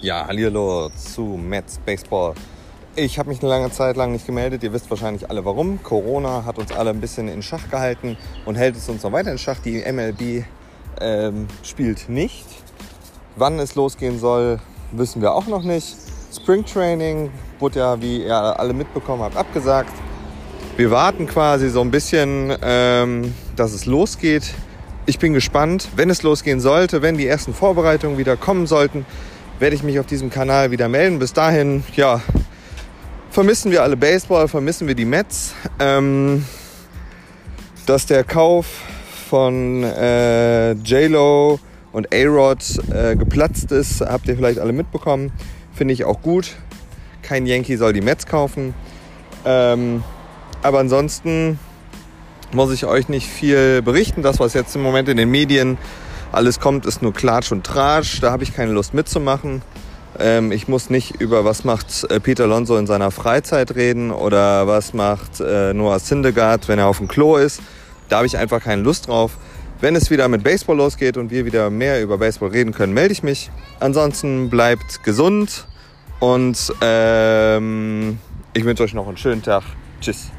Ja, hallo zu Mets Baseball. Ich habe mich eine lange Zeit lang nicht gemeldet. Ihr wisst wahrscheinlich alle warum. Corona hat uns alle ein bisschen in Schach gehalten und hält es uns noch weiter in Schach. Die MLB ähm, spielt nicht. Wann es losgehen soll, wissen wir auch noch nicht. Spring Training wurde ja, wie ihr alle mitbekommen habt, abgesagt. Wir warten quasi so ein bisschen, ähm, dass es losgeht. Ich bin gespannt, wenn es losgehen sollte, wenn die ersten Vorbereitungen wieder kommen sollten, werde ich mich auf diesem Kanal wieder melden. Bis dahin, ja, vermissen wir alle Baseball, vermissen wir die Mets. Ähm, dass der Kauf von äh, J-Lo und A-Rod äh, geplatzt ist, habt ihr vielleicht alle mitbekommen. Finde ich auch gut. Kein Yankee soll die Mets kaufen. Ähm, aber ansonsten muss ich euch nicht viel berichten. Das, was jetzt im Moment in den Medien alles kommt, ist nur Klatsch und Tratsch. Da habe ich keine Lust mitzumachen. Ähm, ich muss nicht über was macht äh, Peter Alonso in seiner Freizeit reden oder was macht äh, Noah Syndergaard, wenn er auf dem Klo ist. Da habe ich einfach keine Lust drauf. Wenn es wieder mit Baseball losgeht und wir wieder mehr über Baseball reden können, melde ich mich. Ansonsten bleibt gesund und ähm, ich wünsche euch noch einen schönen Tag. Tschüss.